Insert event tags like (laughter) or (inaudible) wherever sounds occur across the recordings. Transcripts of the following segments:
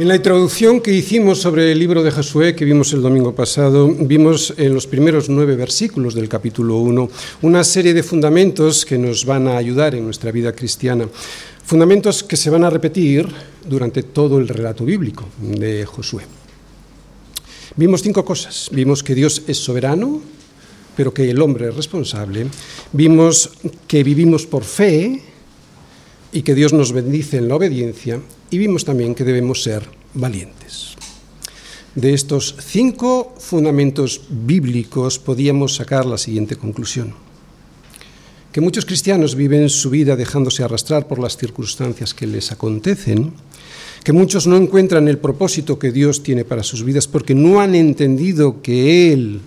En la introducción que hicimos sobre el libro de Josué, que vimos el domingo pasado, vimos en los primeros nueve versículos del capítulo 1 una serie de fundamentos que nos van a ayudar en nuestra vida cristiana. Fundamentos que se van a repetir durante todo el relato bíblico de Josué. Vimos cinco cosas. Vimos que Dios es soberano, pero que el hombre es responsable. Vimos que vivimos por fe y que Dios nos bendice en la obediencia y vimos también que debemos ser valientes. De estos cinco fundamentos bíblicos podíamos sacar la siguiente conclusión. Que muchos cristianos viven su vida dejándose arrastrar por las circunstancias que les acontecen, que muchos no encuentran el propósito que Dios tiene para sus vidas porque no han entendido que Él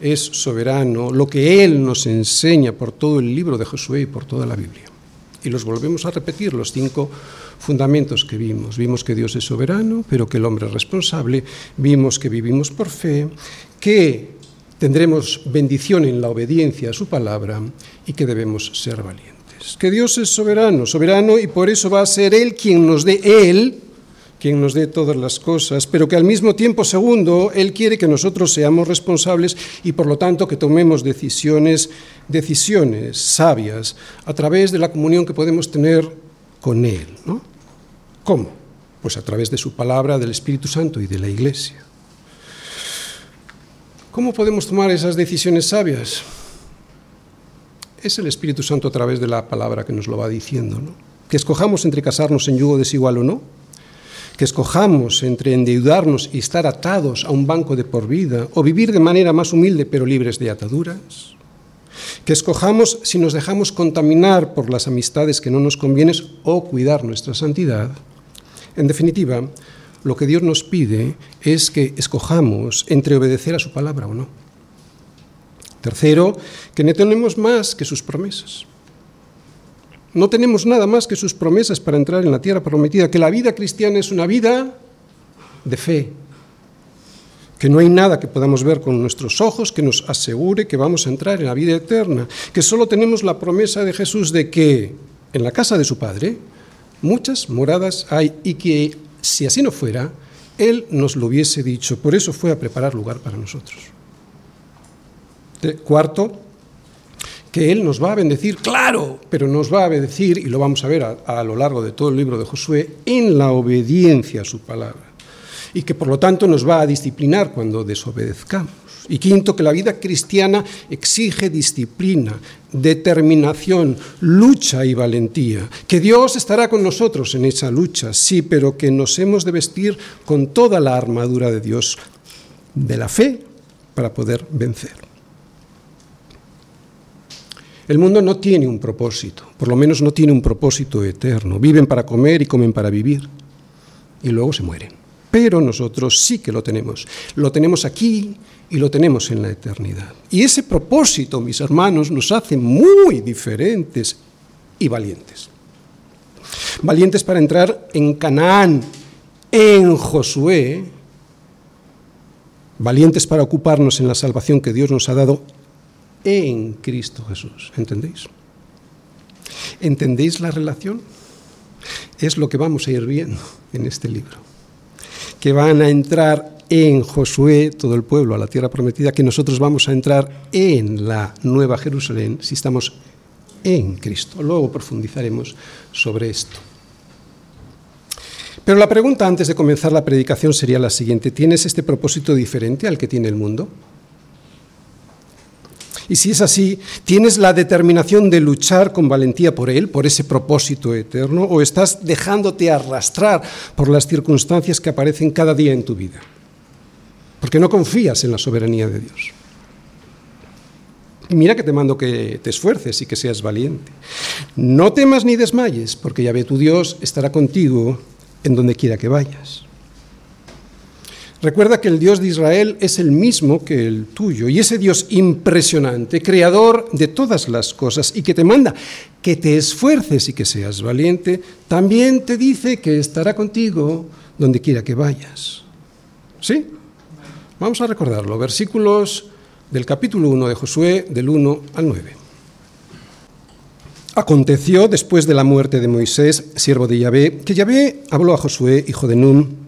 es soberano, lo que Él nos enseña por todo el libro de Josué y por toda la Biblia. Y los volvemos a repetir, los cinco fundamentos que vimos. Vimos que Dios es soberano, pero que el hombre es responsable. Vimos que vivimos por fe, que tendremos bendición en la obediencia a su palabra y que debemos ser valientes. Que Dios es soberano, soberano y por eso va a ser Él quien nos dé Él quien nos dé todas las cosas, pero que al mismo tiempo, segundo, Él quiere que nosotros seamos responsables y por lo tanto que tomemos decisiones, decisiones sabias a través de la comunión que podemos tener con Él. ¿Cómo? Pues a través de su palabra, del Espíritu Santo y de la Iglesia. ¿Cómo podemos tomar esas decisiones sabias? Es el Espíritu Santo a través de la palabra que nos lo va diciendo. ¿no? Que escojamos entre casarnos en yugo desigual o no, que escojamos entre endeudarnos y estar atados a un banco de por vida, o vivir de manera más humilde pero libres de ataduras, que escojamos si nos dejamos contaminar por las amistades que no nos convienen o cuidar nuestra santidad. En definitiva, lo que Dios nos pide es que escojamos entre obedecer a su palabra o no. Tercero, que no tenemos más que sus promesas. No tenemos nada más que sus promesas para entrar en la tierra prometida, que la vida cristiana es una vida de fe, que no hay nada que podamos ver con nuestros ojos que nos asegure que vamos a entrar en la vida eterna, que solo tenemos la promesa de Jesús de que en la casa de su Padre muchas moradas hay y que si así no fuera, Él nos lo hubiese dicho, por eso fue a preparar lugar para nosotros. cuarto, que Él nos va a bendecir, claro, pero nos va a bendecir, y lo vamos a ver a, a lo largo de todo el libro de Josué, en la obediencia a su palabra y que por lo tanto nos va a disciplinar cuando desobedezcamos. Y quinto, que la vida cristiana exige disciplina, determinación, lucha y valentía. Que Dios estará con nosotros en esa lucha, sí, pero que nos hemos de vestir con toda la armadura de Dios, de la fe, para poder vencer. El mundo no tiene un propósito, por lo menos no tiene un propósito eterno. Viven para comer y comen para vivir, y luego se mueren pero nosotros sí que lo tenemos. Lo tenemos aquí y lo tenemos en la eternidad. Y ese propósito, mis hermanos, nos hace muy diferentes y valientes. Valientes para entrar en Canaán, en Josué, valientes para ocuparnos en la salvación que Dios nos ha dado en Cristo Jesús. ¿Entendéis? ¿Entendéis la relación? Es lo que vamos a ir viendo en este libro que van a entrar en Josué, todo el pueblo, a la tierra prometida, que nosotros vamos a entrar en la Nueva Jerusalén si estamos en Cristo. Luego profundizaremos sobre esto. Pero la pregunta antes de comenzar la predicación sería la siguiente. ¿Tienes este propósito diferente al que tiene el mundo? Y si es así, ¿tienes la determinación de luchar con valentía por Él, por ese propósito eterno, o estás dejándote arrastrar por las circunstancias que aparecen cada día en tu vida? Porque no confías en la soberanía de Dios. Y mira que te mando que te esfuerces y que seas valiente. No temas ni desmayes, porque ya ve tu Dios estará contigo en donde quiera que vayas. Recuerda que el Dios de Israel es el mismo que el tuyo, y ese Dios impresionante, creador de todas las cosas, y que te manda que te esfuerces y que seas valiente, también te dice que estará contigo donde quiera que vayas. ¿Sí? Vamos a recordarlo. Versículos del capítulo 1 de Josué, del 1 al 9. Aconteció después de la muerte de Moisés, siervo de Yahvé, que Yahvé habló a Josué, hijo de Nun,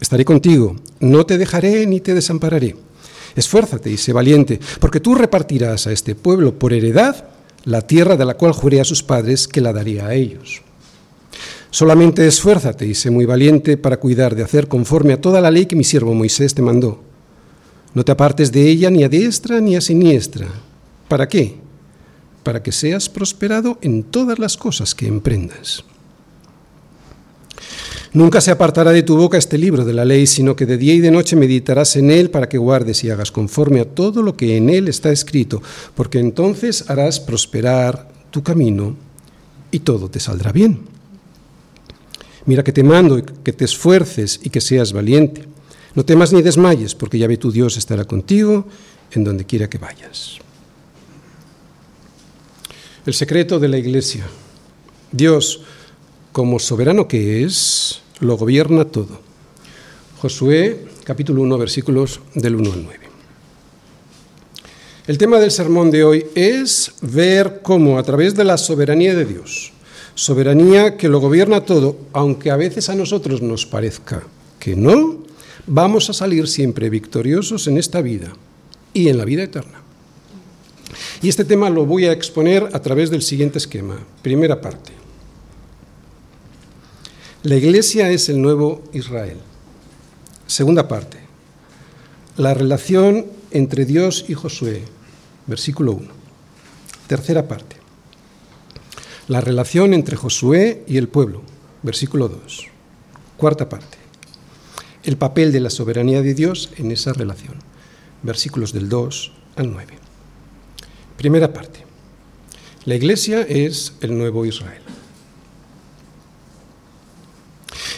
estaré contigo, no te dejaré ni te desampararé. Esfuérzate y sé valiente, porque tú repartirás a este pueblo por heredad la tierra de la cual juré a sus padres que la daría a ellos. Solamente esfuérzate y sé muy valiente para cuidar de hacer conforme a toda la ley que mi siervo Moisés te mandó. No te apartes de ella ni a diestra ni a siniestra. ¿Para qué? Para que seas prosperado en todas las cosas que emprendas. Nunca se apartará de tu boca este libro de la ley, sino que de día y de noche meditarás en él para que guardes y hagas conforme a todo lo que en él está escrito, porque entonces harás prosperar tu camino y todo te saldrá bien. Mira que te mando que te esfuerces y que seas valiente. No temas ni desmayes, porque ya ve tu Dios estará contigo en donde quiera que vayas. El secreto de la iglesia. Dios, como soberano que es, lo gobierna todo. Josué capítulo 1 versículos del 1 al 9. El tema del sermón de hoy es ver cómo a través de la soberanía de Dios, soberanía que lo gobierna todo, aunque a veces a nosotros nos parezca que no, vamos a salir siempre victoriosos en esta vida y en la vida eterna. Y este tema lo voy a exponer a través del siguiente esquema. Primera parte. La iglesia es el nuevo Israel. Segunda parte. La relación entre Dios y Josué. Versículo 1. Tercera parte. La relación entre Josué y el pueblo. Versículo 2. Cuarta parte. El papel de la soberanía de Dios en esa relación. Versículos del 2 al 9. Primera parte. La iglesia es el nuevo Israel.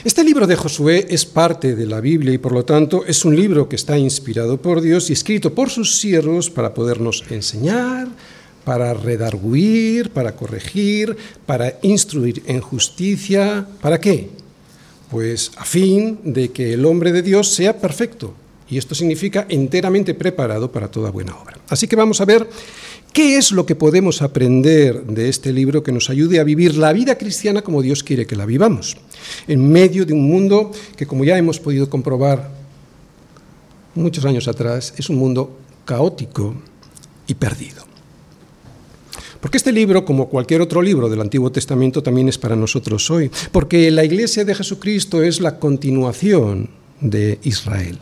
Este libro de Josué es parte de la Biblia y por lo tanto es un libro que está inspirado por Dios y escrito por sus siervos para podernos enseñar, para redarguir, para corregir, para instruir en justicia. ¿Para qué? Pues a fin de que el hombre de Dios sea perfecto. Y esto significa enteramente preparado para toda buena obra. Así que vamos a ver ¿Qué es lo que podemos aprender de este libro que nos ayude a vivir la vida cristiana como Dios quiere que la vivamos? En medio de un mundo que, como ya hemos podido comprobar muchos años atrás, es un mundo caótico y perdido. Porque este libro, como cualquier otro libro del Antiguo Testamento, también es para nosotros hoy. Porque la iglesia de Jesucristo es la continuación de Israel.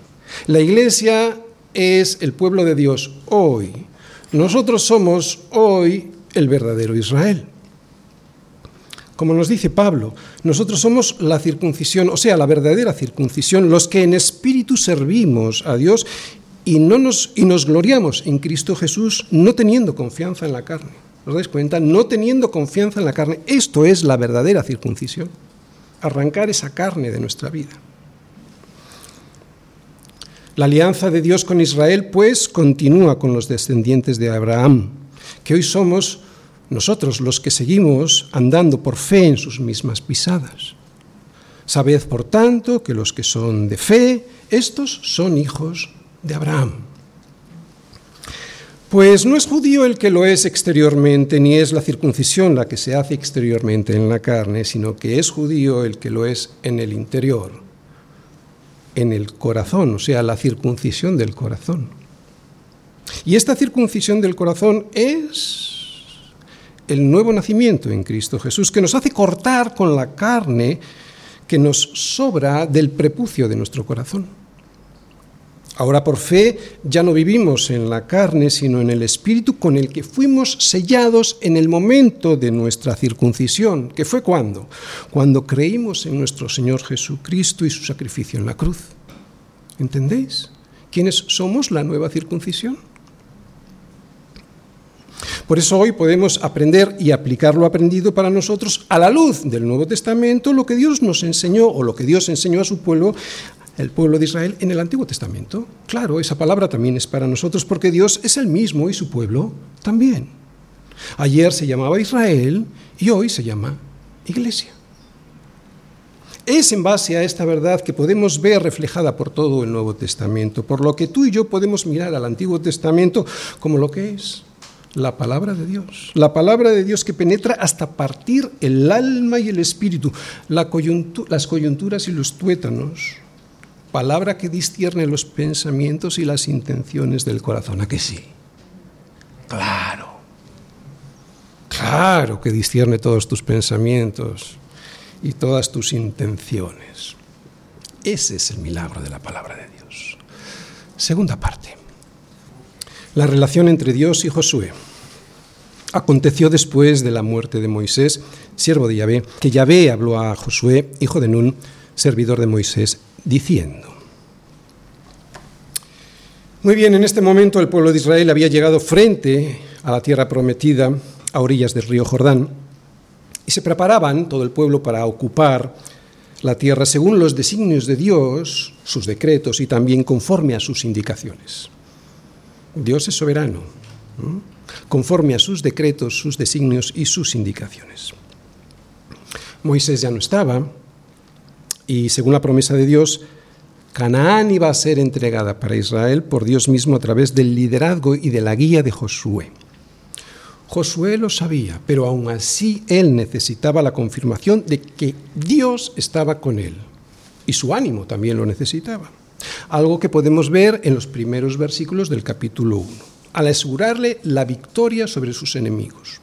La iglesia es el pueblo de Dios hoy nosotros somos hoy el verdadero Israel. Como nos dice Pablo, nosotros somos la circuncisión, o sea, la verdadera circuncisión, los que en espíritu servimos a Dios y, no nos, y nos gloriamos en Cristo Jesús, no teniendo confianza en la carne. ¿Os dais cuenta? No teniendo confianza en la carne. Esto es la verdadera circuncisión. Arrancar esa carne de nuestra vida. La alianza de Dios con Israel, pues, continúa con los descendientes de Abraham, que hoy somos nosotros los que seguimos andando por fe en sus mismas pisadas. Sabed, por tanto, que los que son de fe, estos son hijos de Abraham. Pues no es judío el que lo es exteriormente, ni es la circuncisión la que se hace exteriormente en la carne, sino que es judío el que lo es en el interior en el corazón, o sea, la circuncisión del corazón. Y esta circuncisión del corazón es el nuevo nacimiento en Cristo Jesús, que nos hace cortar con la carne que nos sobra del prepucio de nuestro corazón. Ahora por fe ya no vivimos en la carne, sino en el Espíritu con el que fuimos sellados en el momento de nuestra circuncisión, que fue cuando, cuando creímos en nuestro Señor Jesucristo y su sacrificio en la cruz. ¿Entendéis? ¿Quiénes somos la nueva circuncisión? Por eso hoy podemos aprender y aplicar lo aprendido para nosotros a la luz del Nuevo Testamento, lo que Dios nos enseñó o lo que Dios enseñó a su pueblo el pueblo de Israel en el Antiguo Testamento. Claro, esa palabra también es para nosotros porque Dios es el mismo y su pueblo también. Ayer se llamaba Israel y hoy se llama Iglesia. Es en base a esta verdad que podemos ver reflejada por todo el Nuevo Testamento, por lo que tú y yo podemos mirar al Antiguo Testamento como lo que es la palabra de Dios, la palabra de Dios que penetra hasta partir el alma y el espíritu, las coyunturas y los tuétanos, palabra que discierne los pensamientos y las intenciones del corazón. ¿A que sí? Claro, claro que discierne todos tus pensamientos y todas tus intenciones. Ese es el milagro de la palabra de Dios. Segunda parte. La relación entre Dios y Josué. Aconteció después de la muerte de Moisés, siervo de Yahvé, que Yahvé habló a Josué, hijo de Nun, servidor de Moisés, diciendo, Muy bien, en este momento el pueblo de Israel había llegado frente a la tierra prometida, a orillas del río Jordán, y se preparaban todo el pueblo para ocupar la tierra según los designios de Dios, sus decretos y también conforme a sus indicaciones. Dios es soberano, conforme a sus decretos, sus designios y sus indicaciones. Moisés ya no estaba y según la promesa de Dios, Canaán iba a ser entregada para Israel por Dios mismo a través del liderazgo y de la guía de Josué. Josué lo sabía, pero aún así él necesitaba la confirmación de que Dios estaba con él. Y su ánimo también lo necesitaba. Algo que podemos ver en los primeros versículos del capítulo 1, al asegurarle la victoria sobre sus enemigos.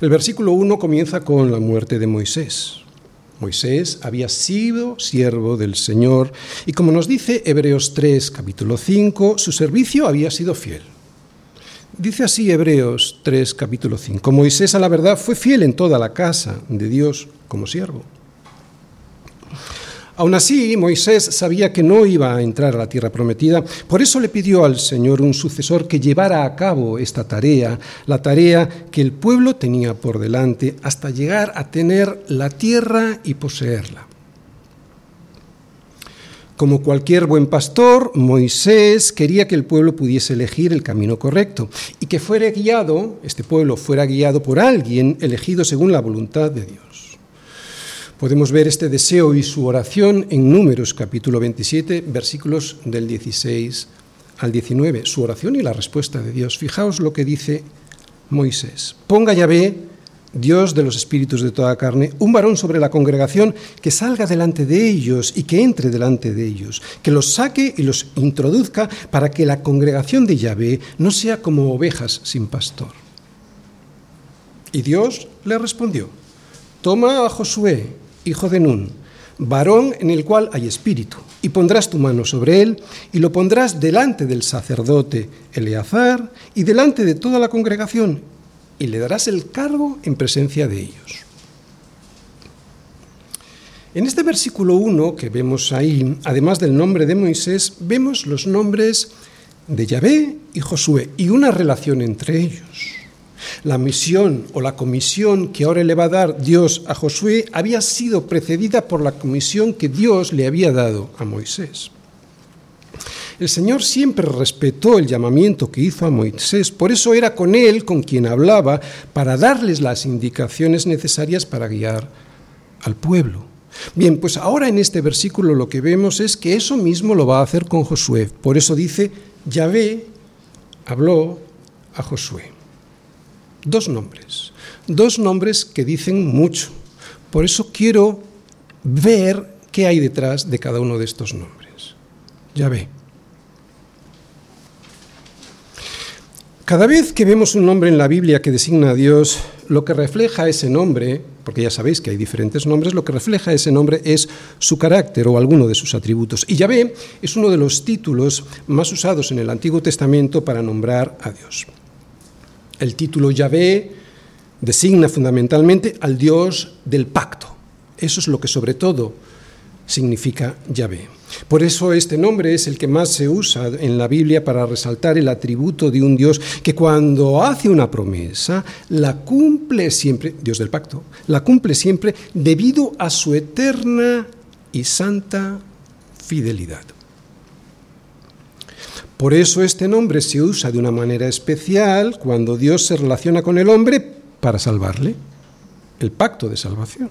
El versículo 1 comienza con la muerte de Moisés. Moisés había sido siervo del Señor y como nos dice Hebreos 3, capítulo 5, su servicio había sido fiel. Dice así Hebreos 3, capítulo 5. Moisés a la verdad fue fiel en toda la casa de Dios como siervo. Aún así, Moisés sabía que no iba a entrar a la tierra prometida, por eso le pidió al Señor un sucesor que llevara a cabo esta tarea, la tarea que el pueblo tenía por delante hasta llegar a tener la tierra y poseerla. Como cualquier buen pastor, Moisés quería que el pueblo pudiese elegir el camino correcto y que fuera guiado, este pueblo fuera guiado por alguien elegido según la voluntad de Dios. Podemos ver este deseo y su oración en Números capítulo 27, versículos del 16 al 19, su oración y la respuesta de Dios. Fijaos lo que dice Moisés. Ponga Yahvé Dios de los espíritus de toda carne, un varón sobre la congregación que salga delante de ellos y que entre delante de ellos, que los saque y los introduzca para que la congregación de Yahvé no sea como ovejas sin pastor. Y Dios le respondió, toma a Josué, hijo de Nun, varón en el cual hay espíritu, y pondrás tu mano sobre él, y lo pondrás delante del sacerdote Eleazar y delante de toda la congregación, y le darás el cargo en presencia de ellos. En este versículo 1 que vemos ahí, además del nombre de Moisés, vemos los nombres de Yahvé y Josué y una relación entre ellos. La misión o la comisión que ahora le va a dar Dios a Josué había sido precedida por la comisión que Dios le había dado a Moisés. El Señor siempre respetó el llamamiento que hizo a Moisés, por eso era con él con quien hablaba para darles las indicaciones necesarias para guiar al pueblo. Bien, pues ahora en este versículo lo que vemos es que eso mismo lo va a hacer con Josué. Por eso dice, Yahvé habló a Josué. Dos nombres, dos nombres que dicen mucho. Por eso quiero ver qué hay detrás de cada uno de estos nombres. Yahvé. Cada vez que vemos un nombre en la Biblia que designa a Dios, lo que refleja ese nombre, porque ya sabéis que hay diferentes nombres, lo que refleja ese nombre es su carácter o alguno de sus atributos. Y Yahvé es uno de los títulos más usados en el Antiguo Testamento para nombrar a Dios. El título Yahvé designa fundamentalmente al Dios del pacto. Eso es lo que sobre todo significa Yahvé. Por eso este nombre es el que más se usa en la Biblia para resaltar el atributo de un Dios que cuando hace una promesa la cumple siempre, Dios del pacto, la cumple siempre debido a su eterna y santa fidelidad. Por eso este nombre se usa de una manera especial cuando Dios se relaciona con el hombre para salvarle, el pacto de salvación.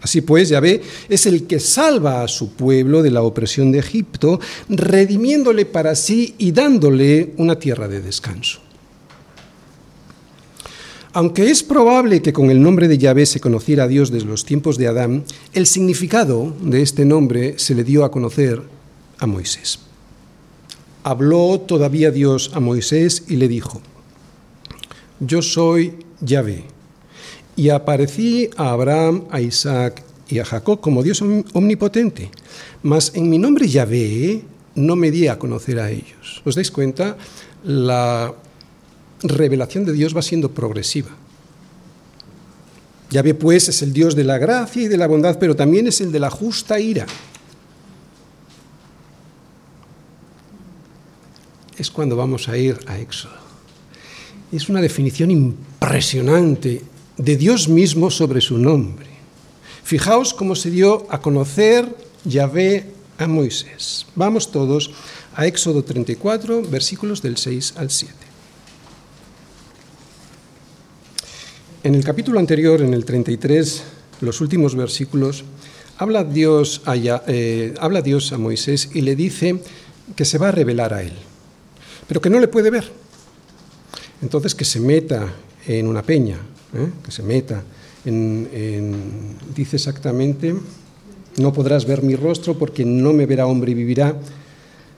Así pues, Yahvé es el que salva a su pueblo de la opresión de Egipto, redimiéndole para sí y dándole una tierra de descanso. Aunque es probable que con el nombre de Yahvé se conociera a Dios desde los tiempos de Adán, el significado de este nombre se le dio a conocer a Moisés. Habló todavía Dios a Moisés y le dijo, Yo soy Yahvé y aparecí a Abraham, a Isaac y a Jacob como Dios omnipotente. Mas en mi nombre Yahvé no me di a conocer a ellos. ¿Os dais cuenta? La revelación de Dios va siendo progresiva. Yahvé pues es el Dios de la gracia y de la bondad, pero también es el de la justa ira. Es cuando vamos a ir a Éxodo. Es una definición impresionante de Dios mismo sobre su nombre. Fijaos cómo se dio a conocer Yahvé a Moisés. Vamos todos a Éxodo 34, versículos del 6 al 7. En el capítulo anterior, en el 33, los últimos versículos, habla Dios, a, eh, habla Dios a Moisés y le dice que se va a revelar a él, pero que no le puede ver. Entonces que se meta en una peña, ¿eh? que se meta. En, dice exactamente, no podrás ver mi rostro porque no me verá hombre y vivirá.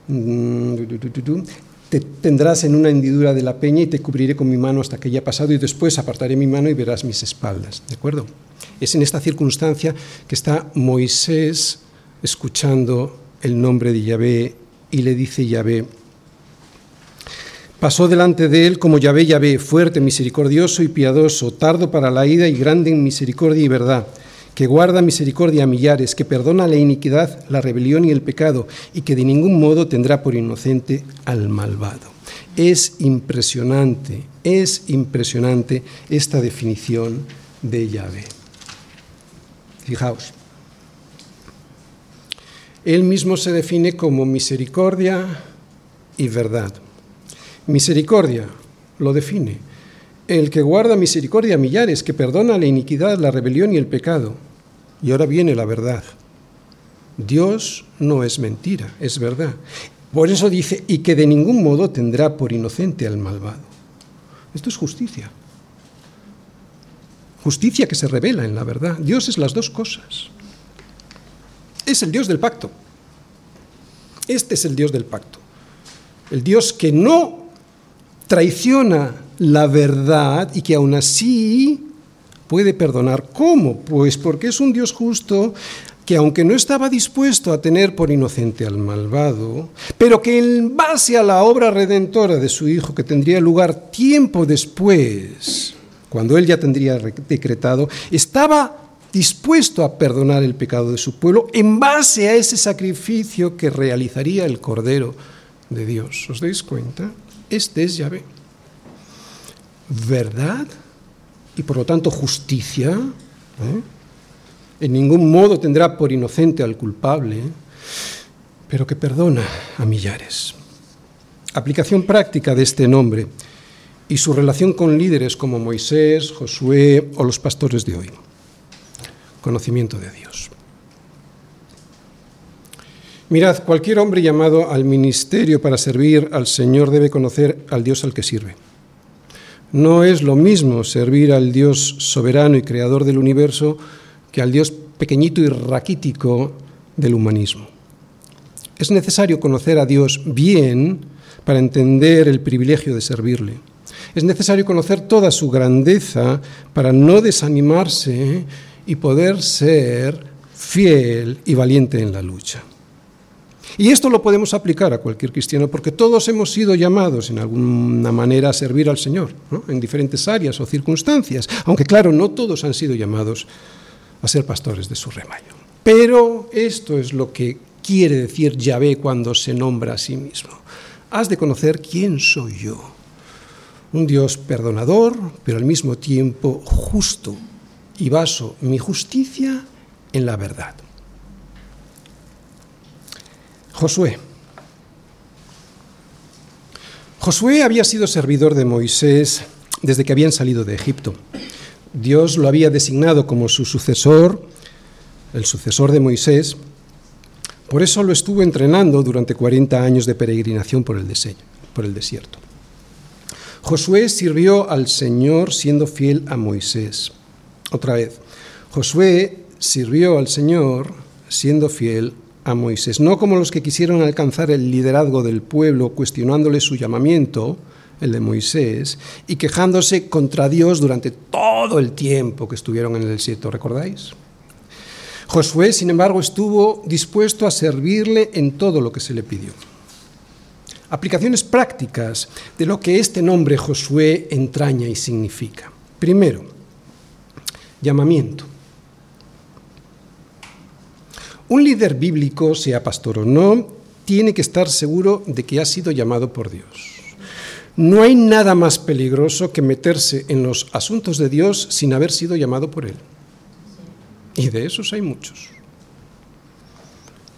Mm, te tendrás en una hendidura de la peña y te cubriré con mi mano hasta que haya pasado y después apartaré mi mano y verás mis espaldas. ¿De acuerdo? Es en esta circunstancia que está Moisés escuchando el nombre de Yahvé y le dice Yahvé, Pasó delante de él como Yahvé Yahvé, fuerte, misericordioso y piadoso, tardo para la ida y grande en misericordia y verdad, que guarda misericordia a millares, que perdona la iniquidad, la rebelión y el pecado, y que de ningún modo tendrá por inocente al malvado. Es impresionante, es impresionante esta definición de Yahvé. Fijaos, él mismo se define como misericordia y verdad. Misericordia lo define. El que guarda misericordia a millares, que perdona la iniquidad, la rebelión y el pecado. Y ahora viene la verdad. Dios no es mentira, es verdad. Por eso dice, y que de ningún modo tendrá por inocente al malvado. Esto es justicia. Justicia que se revela en la verdad. Dios es las dos cosas. Es el Dios del pacto. Este es el Dios del pacto. El Dios que no traiciona la verdad y que aún así puede perdonar. ¿Cómo? Pues porque es un Dios justo que aunque no estaba dispuesto a tener por inocente al malvado, pero que en base a la obra redentora de su Hijo, que tendría lugar tiempo después, cuando él ya tendría decretado, estaba dispuesto a perdonar el pecado de su pueblo en base a ese sacrificio que realizaría el Cordero de Dios. ¿Os dais cuenta? Este es Yahvé. Verdad y por lo tanto justicia. ¿eh? En ningún modo tendrá por inocente al culpable, pero que perdona a millares. Aplicación práctica de este nombre y su relación con líderes como Moisés, Josué o los pastores de hoy. Conocimiento de Dios. Mirad, cualquier hombre llamado al ministerio para servir al Señor debe conocer al Dios al que sirve. No es lo mismo servir al Dios soberano y creador del universo que al Dios pequeñito y raquítico del humanismo. Es necesario conocer a Dios bien para entender el privilegio de servirle. Es necesario conocer toda su grandeza para no desanimarse y poder ser fiel y valiente en la lucha. Y esto lo podemos aplicar a cualquier cristiano porque todos hemos sido llamados en alguna manera a servir al Señor, en diferentes áreas o circunstancias, aunque claro, no todos han sido llamados a ser pastores de su rebaño. Pero esto es lo que quiere decir Yahvé cuando se nombra a sí mismo. Has de conocer quién soy yo. Un Dios perdonador, pero al mismo tiempo justo, y baso mi justicia en la verdad. Josué. Josué había sido servidor de Moisés desde que habían salido de Egipto. Dios lo había designado como su sucesor, el sucesor de Moisés, por eso lo estuvo entrenando durante 40 años de peregrinación por el, por el desierto. Josué sirvió al Señor siendo fiel a Moisés. Otra vez, Josué sirvió al Señor siendo fiel a Moisés, no como los que quisieron alcanzar el liderazgo del pueblo cuestionándole su llamamiento, el de Moisés, y quejándose contra Dios durante todo el tiempo que estuvieron en el desierto, ¿recordáis? Josué, sin embargo, estuvo dispuesto a servirle en todo lo que se le pidió. Aplicaciones prácticas de lo que este nombre Josué entraña y significa. Primero, llamamiento. Un líder bíblico, sea pastor o no, tiene que estar seguro de que ha sido llamado por Dios. No hay nada más peligroso que meterse en los asuntos de Dios sin haber sido llamado por Él. Y de esos hay muchos.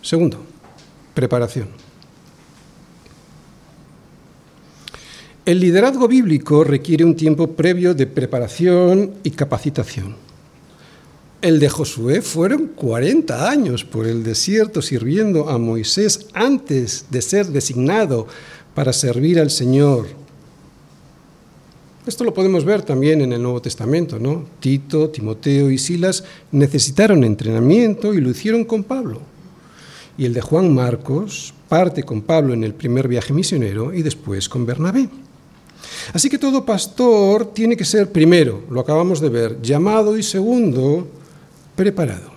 Segundo, preparación. El liderazgo bíblico requiere un tiempo previo de preparación y capacitación. El de Josué fueron 40 años por el desierto sirviendo a Moisés antes de ser designado para servir al Señor. Esto lo podemos ver también en el Nuevo Testamento, ¿no? Tito, Timoteo y Silas necesitaron entrenamiento y lo hicieron con Pablo. Y el de Juan Marcos parte con Pablo en el primer viaje misionero y después con Bernabé. Así que todo pastor tiene que ser primero, lo acabamos de ver, llamado y segundo, preparado.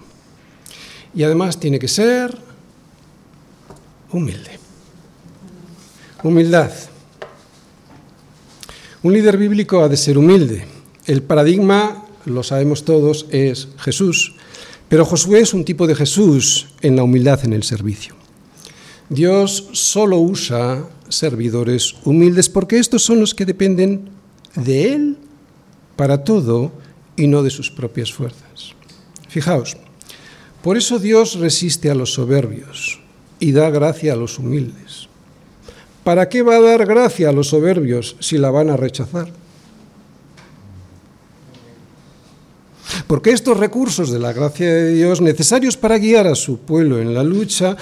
Y además tiene que ser humilde. Humildad. Un líder bíblico ha de ser humilde. El paradigma, lo sabemos todos, es Jesús. Pero Josué es un tipo de Jesús en la humildad en el servicio. Dios solo usa servidores humildes porque estos son los que dependen de Él para todo y no de sus propias fuerzas. Fijaos, por eso Dios resiste a los soberbios y da gracia a los humildes. ¿Para qué va a dar gracia a los soberbios si la van a rechazar? Porque estos recursos de la gracia de Dios necesarios para guiar a su pueblo en la lucha,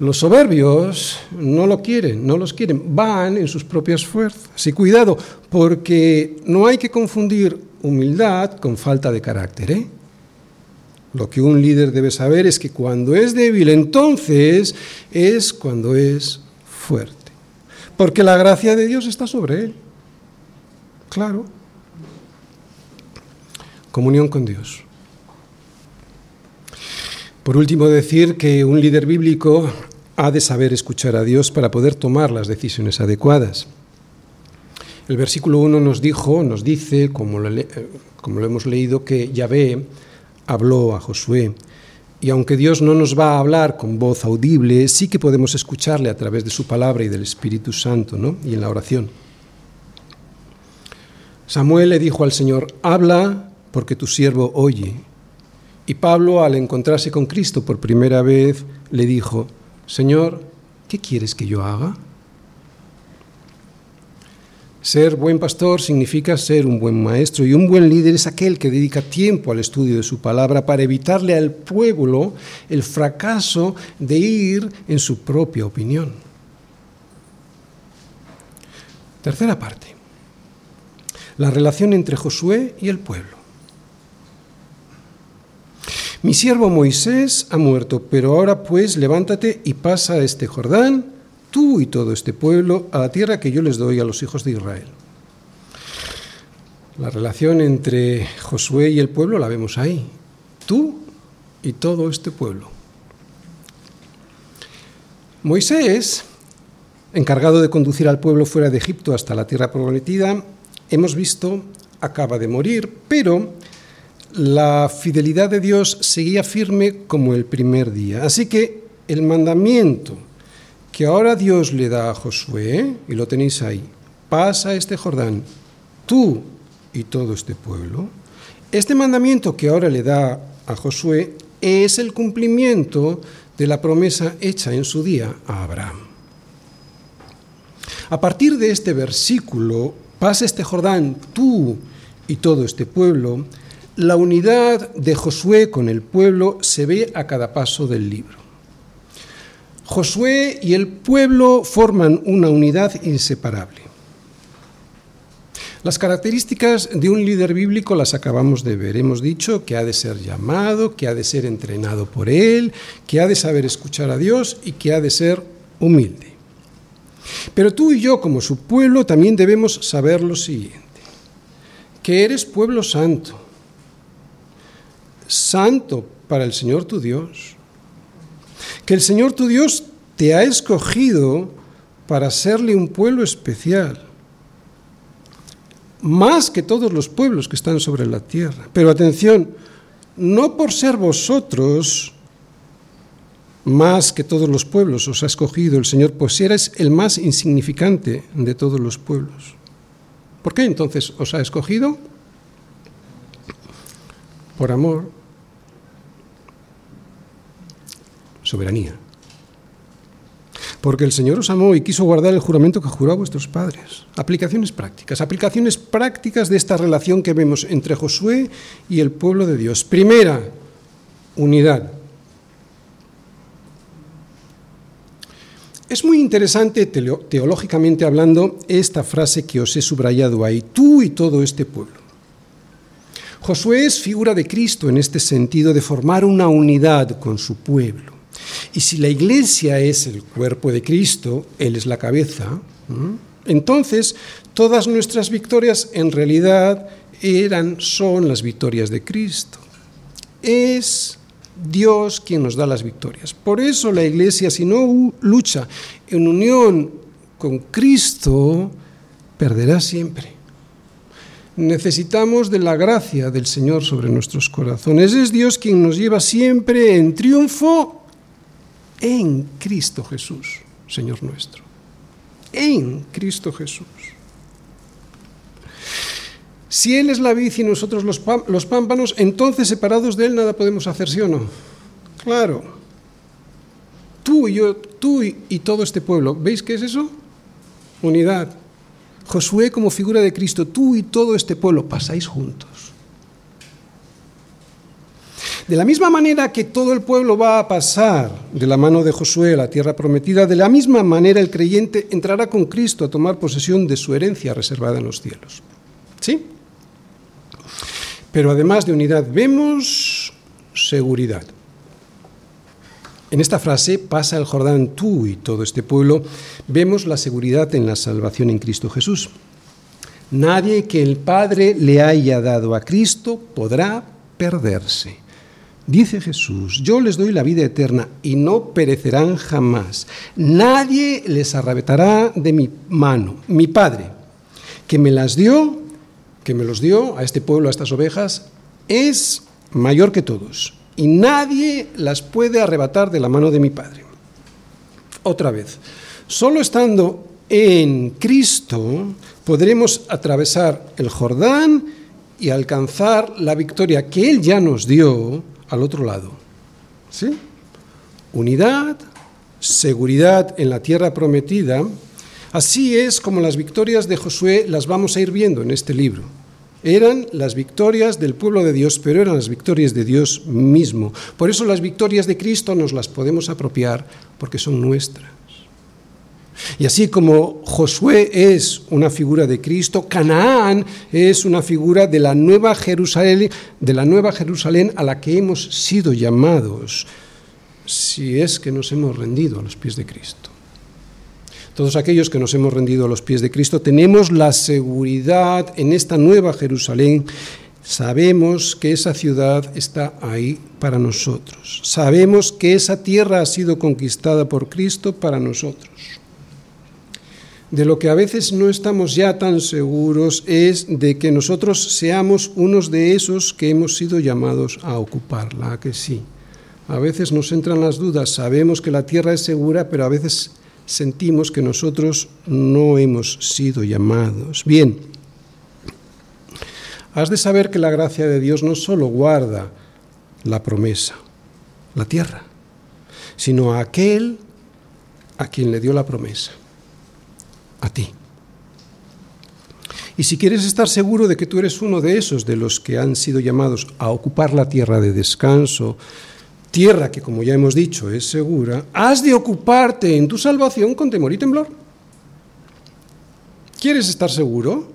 los soberbios no lo quieren, no los quieren, van en sus propias fuerzas. Y cuidado, porque no hay que confundir humildad con falta de carácter. ¿eh? Lo que un líder debe saber es que cuando es débil, entonces es cuando es fuerte. Porque la gracia de Dios está sobre él. Claro. Comunión con Dios. Por último, decir que un líder bíblico ha de saber escuchar a Dios para poder tomar las decisiones adecuadas. El versículo 1 nos dijo, nos dice, como lo, como lo hemos leído, que Yahvé habló a Josué. Y aunque Dios no nos va a hablar con voz audible, sí que podemos escucharle a través de su palabra y del Espíritu Santo, ¿no? Y en la oración. Samuel le dijo al Señor, habla porque tu siervo oye. Y Pablo, al encontrarse con Cristo por primera vez, le dijo, Señor, ¿qué quieres que yo haga? Ser buen pastor significa ser un buen maestro y un buen líder es aquel que dedica tiempo al estudio de su palabra para evitarle al pueblo el fracaso de ir en su propia opinión. Tercera parte. La relación entre Josué y el pueblo. Mi siervo Moisés ha muerto, pero ahora pues levántate y pasa a este Jordán tú y todo este pueblo a la tierra que yo les doy a los hijos de Israel. La relación entre Josué y el pueblo la vemos ahí. Tú y todo este pueblo. Moisés, encargado de conducir al pueblo fuera de Egipto hasta la tierra prometida, hemos visto, acaba de morir, pero la fidelidad de Dios seguía firme como el primer día. Así que el mandamiento que ahora Dios le da a Josué, y lo tenéis ahí, pasa este Jordán, tú y todo este pueblo, este mandamiento que ahora le da a Josué es el cumplimiento de la promesa hecha en su día a Abraham. A partir de este versículo, pasa este Jordán, tú y todo este pueblo, la unidad de Josué con el pueblo se ve a cada paso del libro. Josué y el pueblo forman una unidad inseparable. Las características de un líder bíblico las acabamos de ver. Hemos dicho que ha de ser llamado, que ha de ser entrenado por él, que ha de saber escuchar a Dios y que ha de ser humilde. Pero tú y yo, como su pueblo, también debemos saber lo siguiente, que eres pueblo santo, santo para el Señor tu Dios, que el Señor tu Dios te ha escogido para serle un pueblo especial más que todos los pueblos que están sobre la tierra. Pero atención, no por ser vosotros más que todos los pueblos os ha escogido el Señor, pues eres el más insignificante de todos los pueblos. ¿Por qué entonces os ha escogido? Por amor, soberanía porque el Señor os amó y quiso guardar el juramento que juró a vuestros padres. Aplicaciones prácticas, aplicaciones prácticas de esta relación que vemos entre Josué y el pueblo de Dios. Primera, unidad. Es muy interesante teológicamente hablando esta frase que os he subrayado ahí, tú y todo este pueblo. Josué es figura de Cristo en este sentido de formar una unidad con su pueblo. Y si la iglesia es el cuerpo de Cristo, Él es la cabeza, entonces todas nuestras victorias en realidad eran, son las victorias de Cristo. Es Dios quien nos da las victorias. Por eso la iglesia, si no lucha en unión con Cristo, perderá siempre. Necesitamos de la gracia del Señor sobre nuestros corazones. Es Dios quien nos lleva siempre en triunfo en Cristo Jesús, Señor nuestro. En Cristo Jesús. Si Él es la vid y nosotros los, los pámpanos, entonces separados de Él nada podemos hacer, ¿sí o no? Claro. Tú y yo, tú y, y todo este pueblo, ¿veis qué es eso? Unidad. Josué como figura de Cristo, tú y todo este pueblo pasáis juntos. De la misma manera que todo el pueblo va a pasar de la mano de Josué a la tierra prometida, de la misma manera el creyente entrará con Cristo a tomar posesión de su herencia reservada en los cielos. ¿Sí? Pero además de unidad vemos seguridad. En esta frase, pasa el Jordán tú y todo este pueblo, vemos la seguridad en la salvación en Cristo Jesús. Nadie que el Padre le haya dado a Cristo podrá perderse. Dice Jesús, yo les doy la vida eterna y no perecerán jamás. Nadie les arrebatará de mi mano. Mi Padre, que me las dio, que me los dio a este pueblo, a estas ovejas, es mayor que todos. Y nadie las puede arrebatar de la mano de mi Padre. Otra vez, solo estando en Cristo podremos atravesar el Jordán y alcanzar la victoria que Él ya nos dio al otro lado. ¿Sí? Unidad, seguridad en la tierra prometida. Así es como las victorias de Josué las vamos a ir viendo en este libro. Eran las victorias del pueblo de Dios, pero eran las victorias de Dios mismo. Por eso las victorias de Cristo nos las podemos apropiar porque son nuestras. Y así como Josué es una figura de Cristo, Canaán es una figura de la nueva Jerusalén, de la nueva Jerusalén a la que hemos sido llamados, si es que nos hemos rendido a los pies de Cristo. Todos aquellos que nos hemos rendido a los pies de Cristo tenemos la seguridad en esta nueva Jerusalén. Sabemos que esa ciudad está ahí para nosotros. Sabemos que esa tierra ha sido conquistada por Cristo para nosotros. De lo que a veces no estamos ya tan seguros es de que nosotros seamos unos de esos que hemos sido llamados a ocuparla, que sí. A veces nos entran las dudas, sabemos que la tierra es segura, pero a veces sentimos que nosotros no hemos sido llamados. Bien, has de saber que la gracia de Dios no solo guarda la promesa, la tierra, sino a aquel a quien le dio la promesa, a ti. Y si quieres estar seguro de que tú eres uno de esos, de los que han sido llamados a ocupar la tierra de descanso, tierra que como ya hemos dicho es segura, has de ocuparte en tu salvación con temor y temblor. ¿Quieres estar seguro?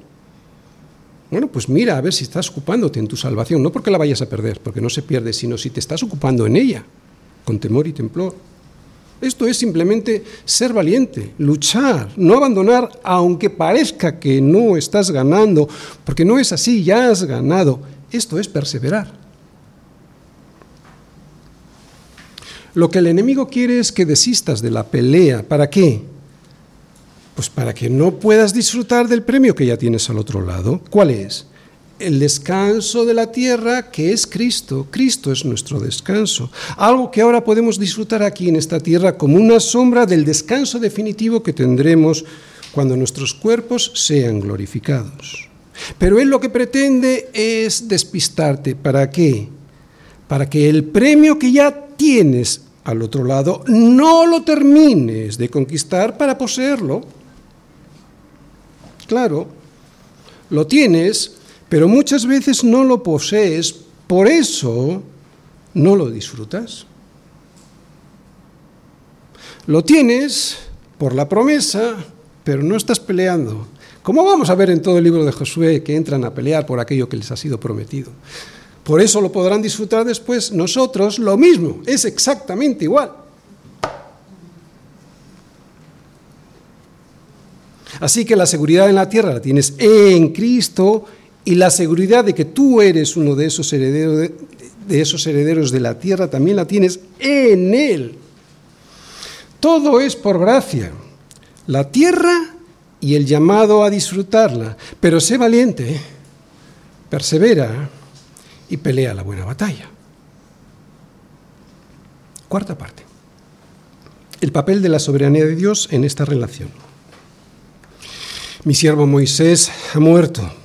Bueno, pues mira a ver si estás ocupándote en tu salvación, no porque la vayas a perder, porque no se pierde, sino si te estás ocupando en ella, con temor y temblor. Esto es simplemente ser valiente, luchar, no abandonar, aunque parezca que no estás ganando, porque no es así, ya has ganado. Esto es perseverar. Lo que el enemigo quiere es que desistas de la pelea. ¿Para qué? Pues para que no puedas disfrutar del premio que ya tienes al otro lado. ¿Cuál es? El descanso de la tierra que es Cristo. Cristo es nuestro descanso. Algo que ahora podemos disfrutar aquí en esta tierra como una sombra del descanso definitivo que tendremos cuando nuestros cuerpos sean glorificados. Pero Él lo que pretende es despistarte. ¿Para qué? Para que el premio que ya tienes al otro lado no lo termines de conquistar para poseerlo. Claro, lo tienes pero muchas veces no lo posees, por eso no lo disfrutas. Lo tienes por la promesa, pero no estás peleando. Como vamos a ver en todo el libro de Josué, que entran a pelear por aquello que les ha sido prometido. Por eso lo podrán disfrutar después. Nosotros lo mismo, es exactamente igual. Así que la seguridad en la tierra la tienes en Cristo y la seguridad de que tú eres uno de esos herederos de, esos herederos de la tierra también la tienes en Él. Todo es por gracia. La tierra y el llamado a disfrutarla. Pero sé valiente, persevera y pelea la buena batalla. Cuarta parte. El papel de la soberanía de Dios en esta relación. Mi siervo Moisés ha muerto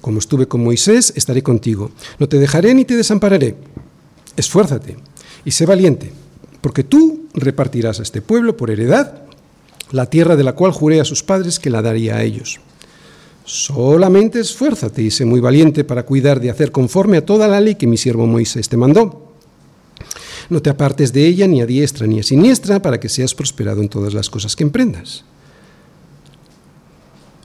Como estuve con Moisés, estaré contigo. No te dejaré ni te desampararé. Esfuérzate y sé valiente, porque tú repartirás a este pueblo por heredad la tierra de la cual juré a sus padres que la daría a ellos. Solamente esfuérzate y sé muy valiente para cuidar de hacer conforme a toda la ley que mi siervo Moisés te mandó. No te apartes de ella ni a diestra ni a siniestra para que seas prosperado en todas las cosas que emprendas.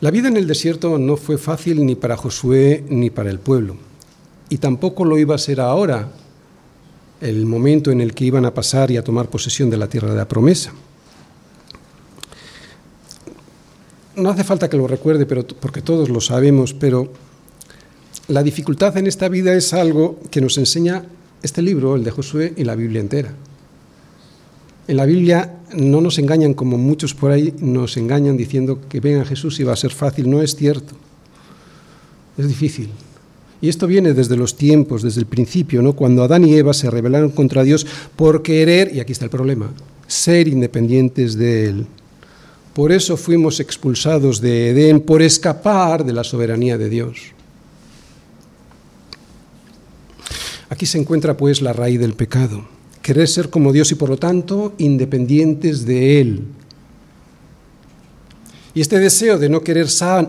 La vida en el desierto no fue fácil ni para Josué ni para el pueblo, y tampoco lo iba a ser ahora, el momento en el que iban a pasar y a tomar posesión de la tierra de la promesa. No hace falta que lo recuerde, pero, porque todos lo sabemos, pero la dificultad en esta vida es algo que nos enseña este libro, el de Josué, y la Biblia entera. En la Biblia no nos engañan como muchos por ahí nos engañan diciendo que venga Jesús y va a ser fácil. No es cierto. Es difícil. Y esto viene desde los tiempos, desde el principio, ¿no? Cuando Adán y Eva se rebelaron contra Dios por querer, y aquí está el problema, ser independientes de Él. Por eso fuimos expulsados de Edén, por escapar de la soberanía de Dios. Aquí se encuentra pues la raíz del pecado querer ser como Dios y por lo tanto independientes de Él. Y este deseo de no querer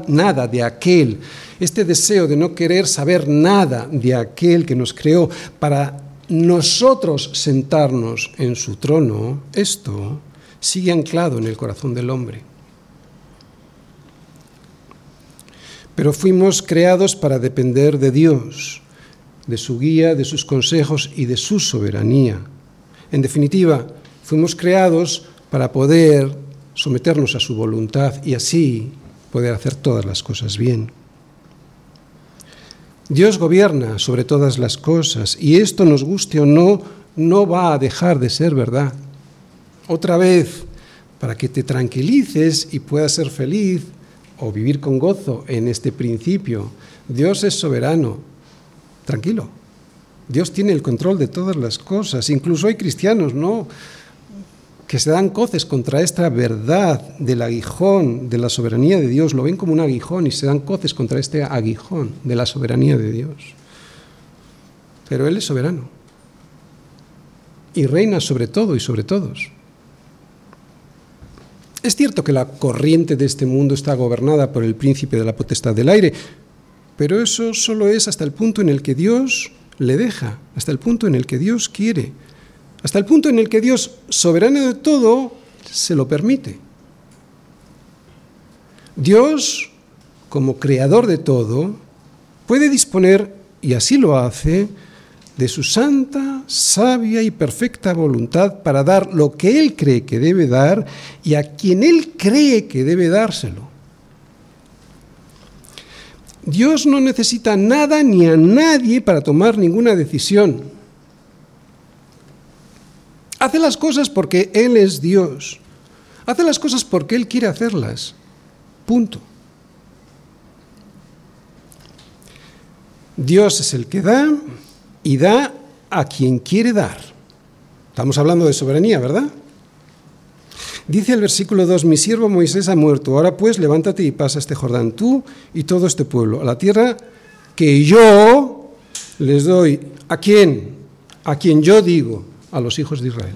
nada de aquel, este deseo de no querer saber nada de aquel que nos creó para nosotros sentarnos en su trono, esto sigue anclado en el corazón del hombre. pero fuimos creados para depender de Dios, de su guía, de sus consejos y de su soberanía. En definitiva, fuimos creados para poder someternos a su voluntad y así poder hacer todas las cosas bien. Dios gobierna sobre todas las cosas y esto nos guste o no, no va a dejar de ser verdad. Otra vez, para que te tranquilices y puedas ser feliz o vivir con gozo en este principio, Dios es soberano. Tranquilo. Dios tiene el control de todas las cosas. Incluso hay cristianos, ¿no? que se dan coces contra esta verdad del aguijón de la soberanía de Dios, lo ven como un aguijón y se dan coces contra este aguijón de la soberanía de Dios. Pero Él es soberano y reina sobre todo y sobre todos. Es cierto que la corriente de este mundo está gobernada por el príncipe de la potestad del aire, pero eso solo es hasta el punto en el que Dios le deja, hasta el punto en el que Dios quiere hasta el punto en el que Dios, soberano de todo, se lo permite. Dios, como creador de todo, puede disponer, y así lo hace, de su santa, sabia y perfecta voluntad para dar lo que Él cree que debe dar y a quien Él cree que debe dárselo. Dios no necesita nada ni a nadie para tomar ninguna decisión. Hace las cosas porque Él es Dios. Hace las cosas porque Él quiere hacerlas. Punto. Dios es el que da y da a quien quiere dar. Estamos hablando de soberanía, ¿verdad? Dice el versículo 2, mi siervo Moisés ha muerto, ahora pues levántate y pasa este Jordán, tú y todo este pueblo, a la tierra que yo les doy. ¿A quién? A quien yo digo a los hijos de Israel.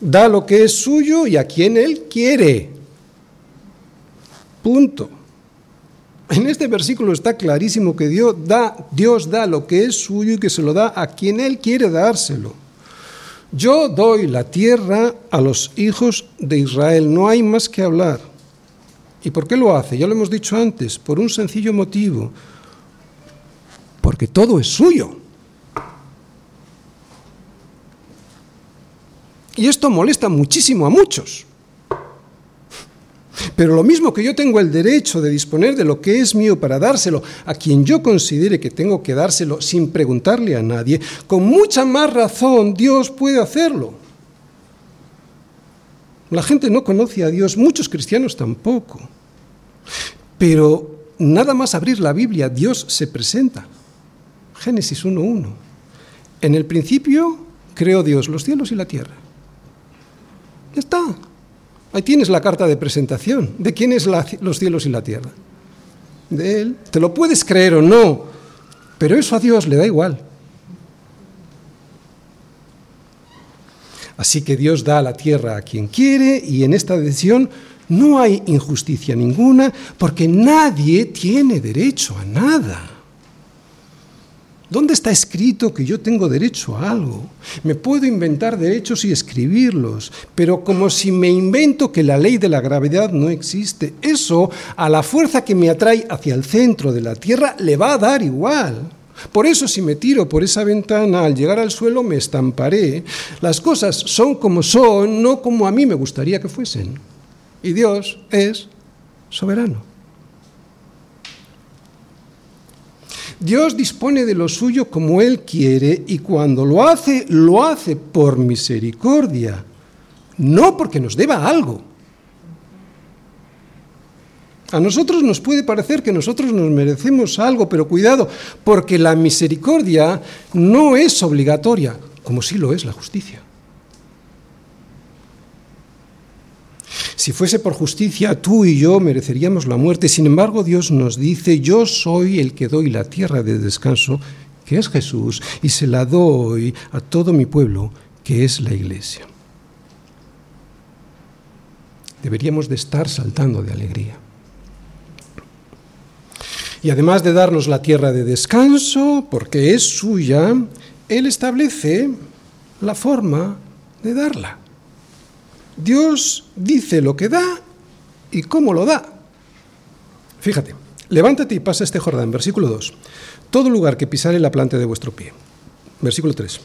Da lo que es suyo y a quien Él quiere. Punto. En este versículo está clarísimo que Dios da, Dios da lo que es suyo y que se lo da a quien Él quiere dárselo. Yo doy la tierra a los hijos de Israel, no hay más que hablar. ¿Y por qué lo hace? Ya lo hemos dicho antes, por un sencillo motivo, porque todo es suyo. Y esto molesta muchísimo a muchos. Pero lo mismo que yo tengo el derecho de disponer de lo que es mío para dárselo a quien yo considere que tengo que dárselo sin preguntarle a nadie, con mucha más razón Dios puede hacerlo. La gente no conoce a Dios, muchos cristianos tampoco. Pero nada más abrir la Biblia, Dios se presenta. Génesis 1.1. En el principio creó Dios los cielos y la tierra. Ya está. Ahí tienes la carta de presentación. ¿De quién es los cielos y la tierra? De Él. Te lo puedes creer o no, pero eso a Dios le da igual. Así que Dios da la tierra a quien quiere y en esta decisión no hay injusticia ninguna porque nadie tiene derecho a nada. ¿Dónde está escrito que yo tengo derecho a algo? Me puedo inventar derechos y escribirlos, pero como si me invento que la ley de la gravedad no existe. Eso, a la fuerza que me atrae hacia el centro de la Tierra, le va a dar igual. Por eso si me tiro por esa ventana, al llegar al suelo me estamparé. Las cosas son como son, no como a mí me gustaría que fuesen. Y Dios es soberano. Dios dispone de lo suyo como Él quiere y cuando lo hace, lo hace por misericordia, no porque nos deba algo. A nosotros nos puede parecer que nosotros nos merecemos algo, pero cuidado, porque la misericordia no es obligatoria, como sí lo es la justicia. Si fuese por justicia, tú y yo mereceríamos la muerte. Sin embargo, Dios nos dice, yo soy el que doy la tierra de descanso, que es Jesús, y se la doy a todo mi pueblo, que es la iglesia. Deberíamos de estar saltando de alegría. Y además de darnos la tierra de descanso, porque es suya, Él establece la forma de darla. Dios dice lo que da y cómo lo da. Fíjate, levántate y pasa este Jordán, versículo 2. Todo lugar que pisare la planta de vuestro pie. Versículo 3.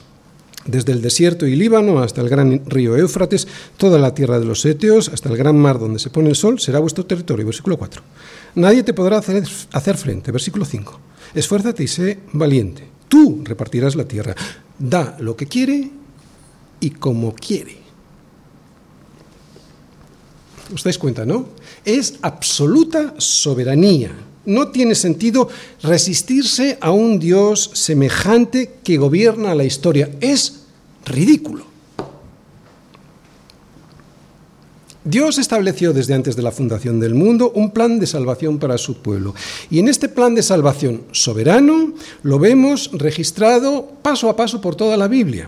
Desde el desierto y Líbano hasta el gran río Éufrates, toda la tierra de los Eteos, hasta el gran mar donde se pone el sol, será vuestro territorio. Versículo 4. Nadie te podrá hacer, hacer frente. Versículo 5. Esfuérzate y sé valiente. Tú repartirás la tierra. Da lo que quiere y como quiere. ¿Os dais cuenta, no? Es absoluta soberanía. No tiene sentido resistirse a un Dios semejante que gobierna la historia. Es ridículo. Dios estableció desde antes de la fundación del mundo un plan de salvación para su pueblo. Y en este plan de salvación soberano lo vemos registrado paso a paso por toda la Biblia.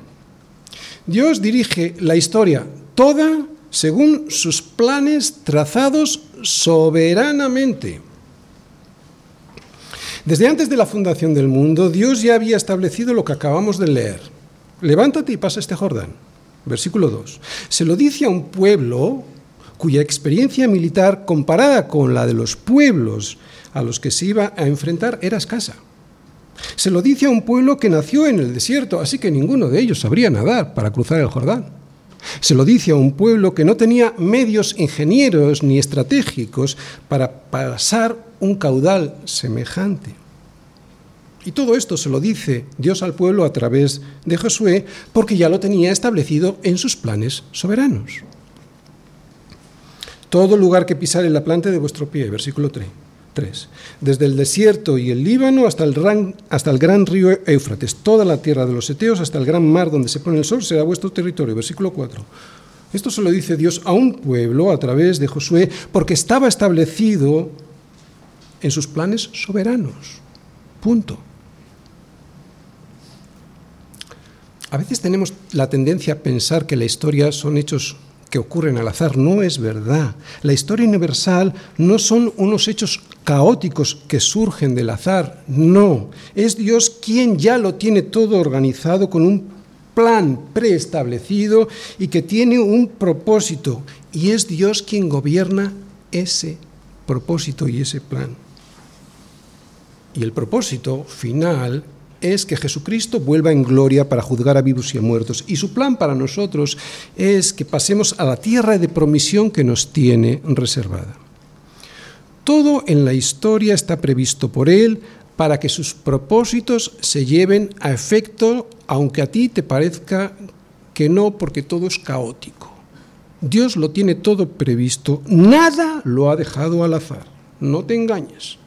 Dios dirige la historia toda según sus planes trazados soberanamente. Desde antes de la fundación del mundo, Dios ya había establecido lo que acabamos de leer. Levántate y pasa este Jordán. Versículo 2. Se lo dice a un pueblo cuya experiencia militar comparada con la de los pueblos a los que se iba a enfrentar era escasa. Se lo dice a un pueblo que nació en el desierto, así que ninguno de ellos sabría nadar para cruzar el Jordán. Se lo dice a un pueblo que no tenía medios ingenieros ni estratégicos para pasar un caudal semejante. Y todo esto se lo dice Dios al pueblo a través de Josué porque ya lo tenía establecido en sus planes soberanos. Todo lugar que pisare la planta de vuestro pie, versículo 3. Desde el desierto y el Líbano hasta el, gran, hasta el gran río Éufrates, toda la tierra de los Eteos hasta el gran mar donde se pone el sol será vuestro territorio. Versículo 4. Esto se lo dice Dios a un pueblo a través de Josué porque estaba establecido en sus planes soberanos. Punto. A veces tenemos la tendencia a pensar que la historia son hechos que ocurren al azar. No es verdad. La historia universal no son unos hechos caóticos que surgen del azar. No. Es Dios quien ya lo tiene todo organizado con un plan preestablecido y que tiene un propósito. Y es Dios quien gobierna ese propósito y ese plan. Y el propósito final es que Jesucristo vuelva en gloria para juzgar a vivos y a muertos. Y su plan para nosotros es que pasemos a la tierra de promisión que nos tiene reservada. Todo en la historia está previsto por Él para que sus propósitos se lleven a efecto, aunque a ti te parezca que no, porque todo es caótico. Dios lo tiene todo previsto, nada lo ha dejado al azar. No te engañes.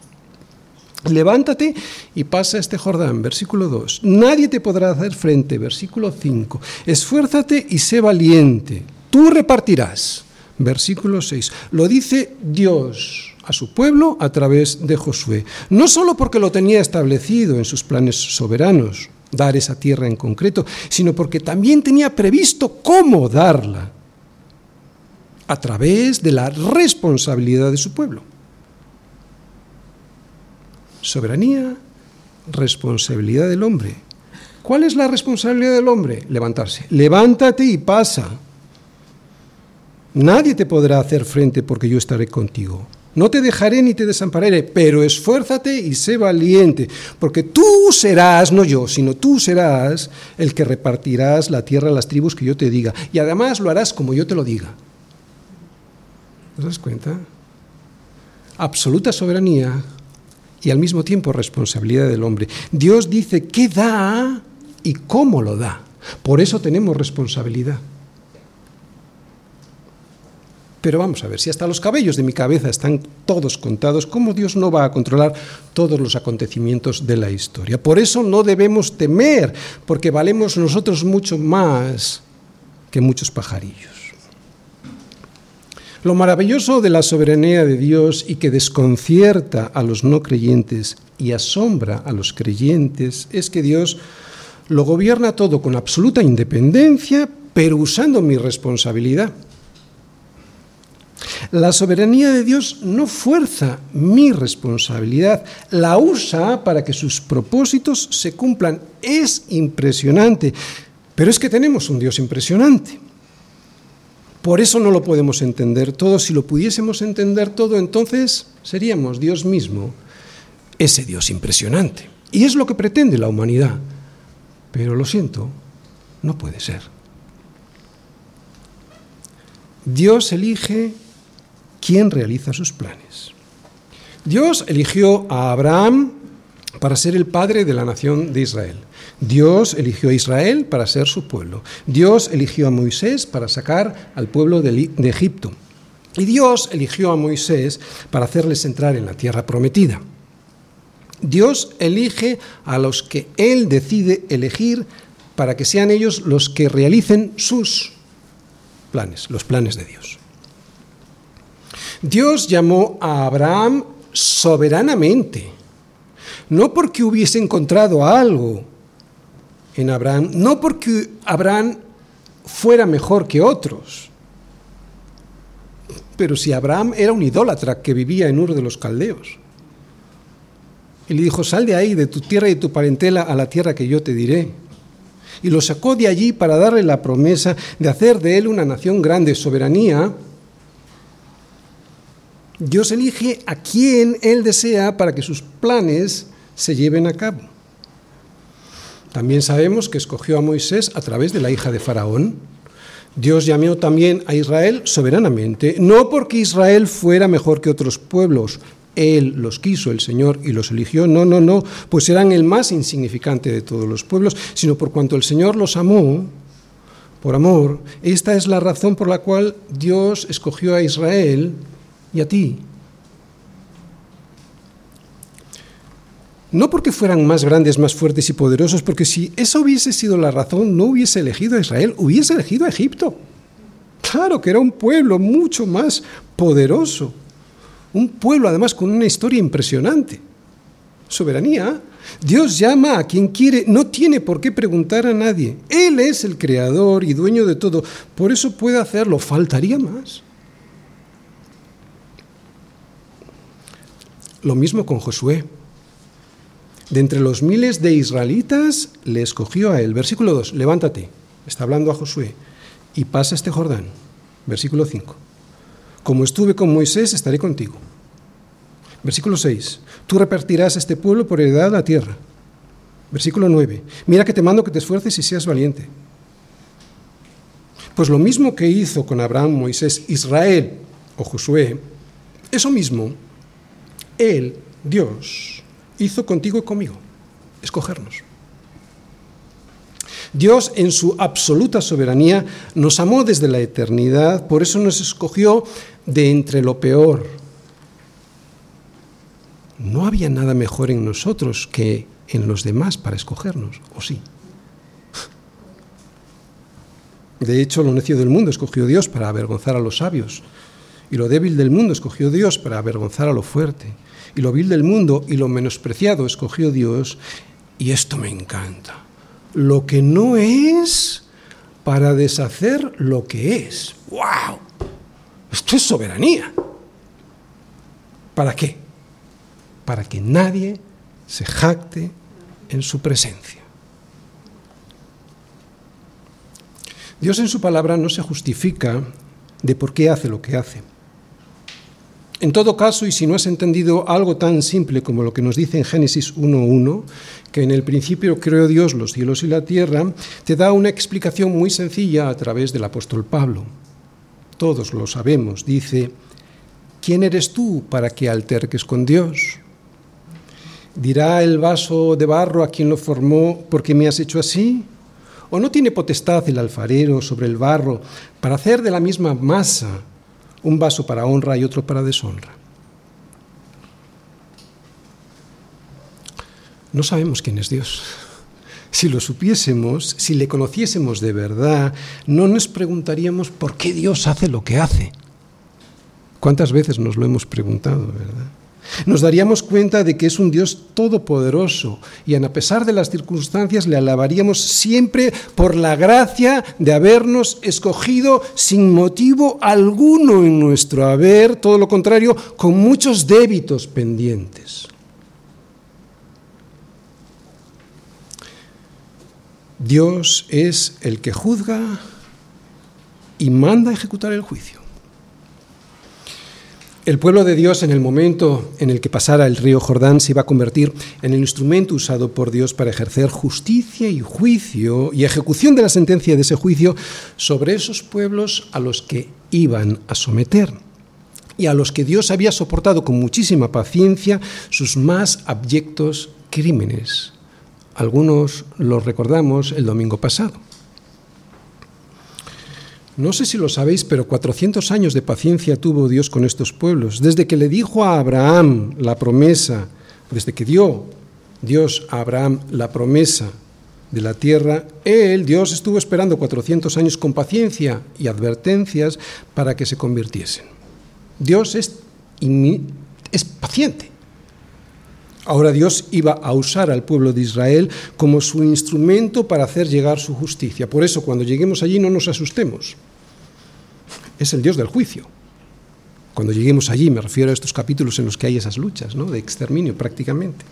Levántate y pasa este Jordán, versículo 2. Nadie te podrá hacer frente, versículo 5. Esfuérzate y sé valiente. Tú repartirás, versículo 6. Lo dice Dios a su pueblo a través de Josué. No solo porque lo tenía establecido en sus planes soberanos, dar esa tierra en concreto, sino porque también tenía previsto cómo darla, a través de la responsabilidad de su pueblo. Soberanía, responsabilidad del hombre. ¿Cuál es la responsabilidad del hombre? Levantarse. Levántate y pasa. Nadie te podrá hacer frente porque yo estaré contigo. No te dejaré ni te desampararé, pero esfuérzate y sé valiente, porque tú serás, no yo, sino tú serás el que repartirás la tierra a las tribus que yo te diga. Y además lo harás como yo te lo diga. ¿Te das cuenta? Absoluta soberanía, y al mismo tiempo responsabilidad del hombre. Dios dice qué da y cómo lo da. Por eso tenemos responsabilidad. Pero vamos a ver, si hasta los cabellos de mi cabeza están todos contados, ¿cómo Dios no va a controlar todos los acontecimientos de la historia? Por eso no debemos temer, porque valemos nosotros mucho más que muchos pajarillos. Lo maravilloso de la soberanía de Dios y que desconcierta a los no creyentes y asombra a los creyentes es que Dios lo gobierna todo con absoluta independencia, pero usando mi responsabilidad. La soberanía de Dios no fuerza mi responsabilidad, la usa para que sus propósitos se cumplan. Es impresionante, pero es que tenemos un Dios impresionante. Por eso no lo podemos entender todo. Si lo pudiésemos entender todo, entonces seríamos Dios mismo, ese Dios impresionante. Y es lo que pretende la humanidad. Pero lo siento, no puede ser. Dios elige quién realiza sus planes. Dios eligió a Abraham para ser el padre de la nación de Israel. Dios eligió a Israel para ser su pueblo. Dios eligió a Moisés para sacar al pueblo de, Egipto. Y Dios eligió a Moisés para hacerles entrar en la tierra prometida. Dios elige a los que Él decide elegir para que sean ellos los que realicen sus planes, los planes de Dios. Dios llamó a Abraham soberanamente, no porque hubiese encontrado algo en Abraham, no porque Abraham fuera mejor que otros, pero si Abraham era un idólatra que vivía en Ur de los Caldeos. Y le dijo, sal de ahí, de tu tierra y de tu parentela, a la tierra que yo te diré. Y lo sacó de allí para darle la promesa de hacer de él una nación grande, soberanía. Dios elige a quien él desea para que sus planes se lleven a cabo. También sabemos que escogió a Moisés a través de la hija de Faraón. Dios llamó también a Israel soberanamente, no porque Israel fuera mejor que otros pueblos, él los quiso, el Señor, y los eligió. No, no, no, pues eran el más insignificante de todos los pueblos, sino por cuanto el Señor los amó, por amor. Esta es la razón por la cual Dios escogió a Israel y a ti. No porque fueran más grandes, más fuertes y poderosos, porque si esa hubiese sido la razón, no hubiese elegido a Israel, hubiese elegido a Egipto. Claro que era un pueblo mucho más poderoso. Un pueblo además con una historia impresionante. Soberanía. Dios llama a quien quiere, no tiene por qué preguntar a nadie. Él es el creador y dueño de todo. Por eso puede hacerlo. Faltaría más. Lo mismo con Josué. De entre los miles de israelitas le escogió a él. Versículo 2, levántate, está hablando a Josué, y pasa este Jordán. Versículo 5, como estuve con Moisés, estaré contigo. Versículo 6, tú repartirás este pueblo por heredad la tierra. Versículo 9, mira que te mando que te esfuerces y seas valiente. Pues lo mismo que hizo con Abraham, Moisés, Israel o Josué, eso mismo, él, Dios, hizo contigo y conmigo, escogernos. Dios en su absoluta soberanía nos amó desde la eternidad, por eso nos escogió de entre lo peor. No había nada mejor en nosotros que en los demás para escogernos, ¿o sí? De hecho, lo necio del mundo escogió Dios para avergonzar a los sabios, y lo débil del mundo escogió Dios para avergonzar a lo fuerte y lo vil del mundo y lo menospreciado escogió Dios, y esto me encanta, lo que no es para deshacer lo que es. ¡Wow! Esto es soberanía. ¿Para qué? Para que nadie se jacte en su presencia. Dios en su palabra no se justifica de por qué hace lo que hace. En todo caso, y si no has entendido algo tan simple como lo que nos dice en Génesis 1.1, que en el principio creó Dios los cielos y la tierra, te da una explicación muy sencilla a través del apóstol Pablo. Todos lo sabemos, dice, ¿quién eres tú para que alterques con Dios? ¿Dirá el vaso de barro a quien lo formó, porque me has hecho así? ¿O no tiene potestad el alfarero sobre el barro para hacer de la misma masa un vaso para honra y otro para deshonra. No sabemos quién es Dios. (laughs) Si lo supiésemos, si le conociésemos de verdad, no nos preguntaríamos por qué Dios hace lo que hace. ¿Cuántas veces nos lo hemos preguntado, verdad? Nos daríamos cuenta de que es un Dios todopoderoso y a pesar de las circunstancias le alabaríamos siempre por la gracia de habernos escogido sin motivo alguno en nuestro haber, todo lo contrario, con muchos débitos pendientes. Dios es el que juzga y manda ejecutar el juicio. El pueblo de Dios en el momento en el que pasara el río Jordán se iba a convertir en el instrumento usado por Dios para ejercer justicia y juicio y ejecución de la sentencia de ese juicio sobre esos pueblos a los que iban a someter y a los que Dios había soportado con muchísima paciencia sus más abyectos crímenes. Algunos los recordamos el domingo pasado. No sé si lo sabéis, pero 400 años de paciencia tuvo Dios con estos pueblos. Desde que le dijo a Abraham la promesa, desde que dio Dios a Abraham la promesa de la tierra, él, Dios, estuvo esperando 400 años con paciencia y advertencias para que se convirtiesen. Dios es, es paciente. Ahora Dios iba a usar al pueblo de Israel como su instrumento para hacer llegar su justicia. Por eso cuando lleguemos allí no nos asustemos es el Dios del juicio. Cuando lleguemos allí, me refiero a estos capítulos en los que hay esas luchas, ¿no? de exterminio prácticamente.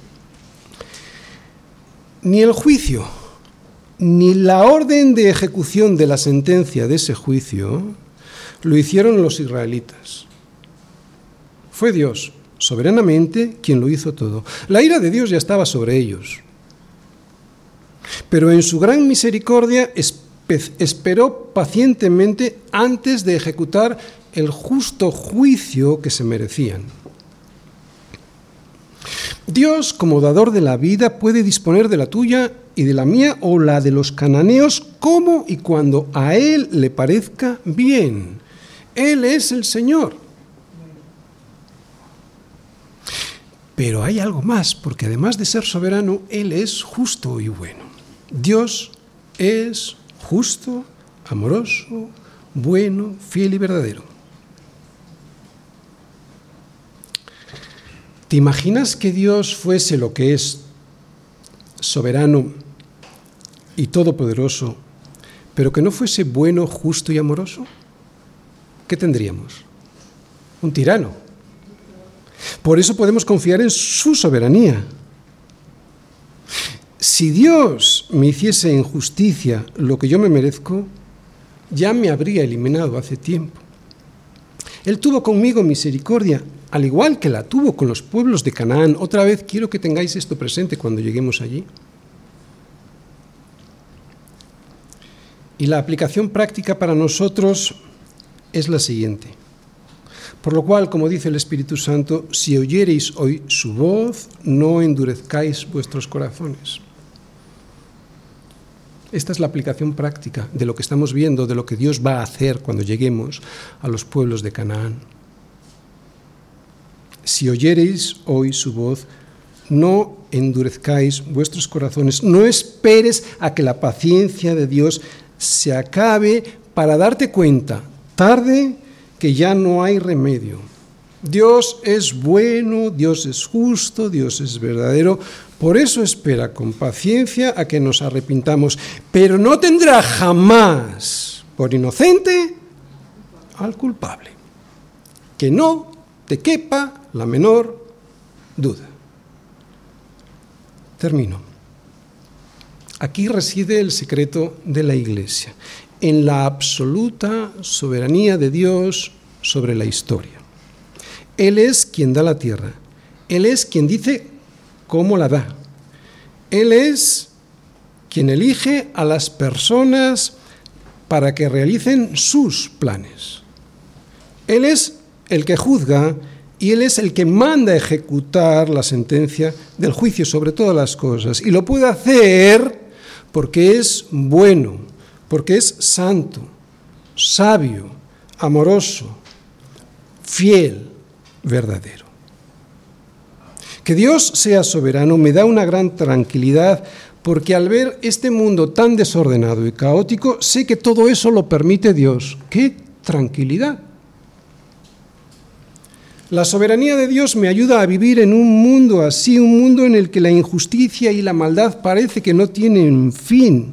Ni el juicio, ni la orden de ejecución de la sentencia de ese juicio lo hicieron los israelitas. Fue Dios, soberanamente, quien lo hizo todo. La ira de Dios ya estaba sobre ellos. Pero en su gran misericordia esperó pacientemente antes de ejecutar el justo juicio que se merecían. Dios, como dador de la vida, puede disponer de la tuya y de la mía o la de los cananeos como y cuando a Él le parezca bien. Él es el Señor. Pero hay algo más, porque además de ser soberano, Él es justo y bueno. Dios es justo, amoroso, bueno, fiel y verdadero. ¿Te imaginas que Dios fuese lo que es, soberano y todopoderoso, pero que no fuese bueno, justo y amoroso? ¿Qué tendríamos? Un tirano. Por eso podemos confiar en su soberanía. Si Dios me hiciese en justicia lo que yo me merezco, ya me habría eliminado hace tiempo. Él tuvo conmigo misericordia, al igual que la tuvo con los pueblos de Canaán. Otra vez quiero que tengáis esto presente cuando lleguemos allí. Y la aplicación práctica para nosotros es la siguiente. Por lo cual, como dice el Espíritu Santo, si oyereis hoy su voz, no endurezcáis vuestros corazones. Esta es la aplicación práctica de lo que estamos viendo, de lo que Dios va a hacer cuando lleguemos a los pueblos de Canaán. Si oyereis hoy su voz, no endurezcáis vuestros corazones, no esperes a que la paciencia de Dios se acabe para darte cuenta, tarde, que ya no hay remedio. Dios es bueno, Dios es justo, Dios es verdadero, por eso espera con paciencia a que nos arrepintamos, pero no tendrá jamás por inocente al culpable. Que no te quepa la menor duda. Termino. Aquí reside el secreto de la Iglesia, en la absoluta soberanía de Dios sobre la historia. Él es quien da la tierra, Él es quien dice cómo la da. Él es quien elige a las personas para que realicen sus planes. Él es el que juzga y Él es el que manda ejecutar la sentencia del juicio sobre todas las cosas. Y lo puede hacer porque es bueno, porque es santo, sabio, amoroso, fiel, verdadero. Que Dios sea soberano me da una gran tranquilidad porque al ver este mundo tan desordenado y caótico, sé que todo eso lo permite Dios. ¡Qué tranquilidad! La soberanía de Dios me ayuda a vivir en un mundo así, un mundo en el que la injusticia y la maldad parece que no tienen fin.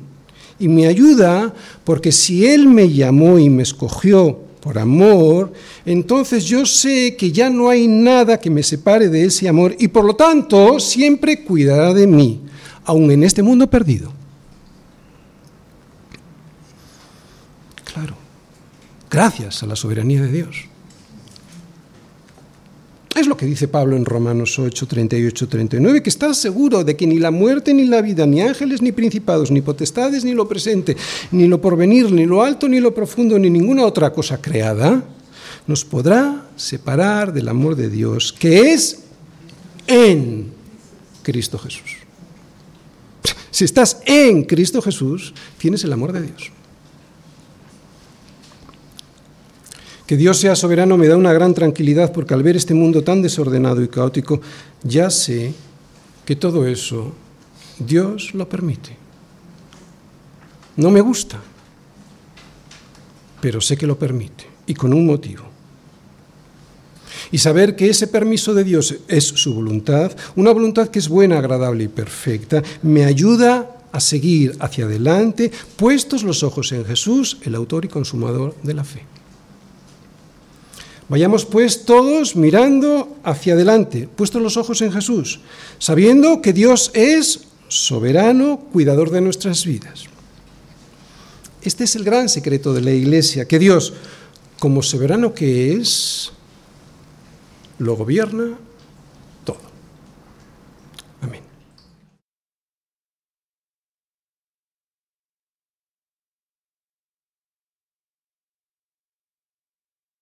Y me ayuda porque si Él me llamó y me escogió por amor, entonces yo sé que ya no hay nada que me separe de ese amor y por lo tanto siempre cuidará de mí, aun en este mundo perdido. Claro, gracias a la soberanía de Dios. Es lo que dice Pablo en Romanos 8, 38, 39, que está seguro de que ni la muerte, ni la vida, ni ángeles, ni principados, ni potestades, ni lo presente, ni lo porvenir, ni lo alto, ni lo profundo, ni ninguna otra cosa creada, nos podrá separar del amor de Dios, que es en Cristo Jesús. Si estás en Cristo Jesús, tienes el amor de Dios. Que Dios sea soberano me da una gran tranquilidad porque al ver este mundo tan desordenado y caótico, ya sé que todo eso Dios lo permite. No me gusta, pero sé que lo permite y con un motivo. Y saber que ese permiso de Dios es su voluntad, una voluntad que es buena, agradable y perfecta, me ayuda a seguir hacia adelante, puestos los ojos en Jesús, el autor y consumador de la fe. Vayamos pues todos mirando hacia adelante, puestos los ojos en Jesús, sabiendo que Dios es soberano, cuidador de nuestras vidas. Este es el gran secreto de la Iglesia, que Dios, como soberano que es, lo gobierna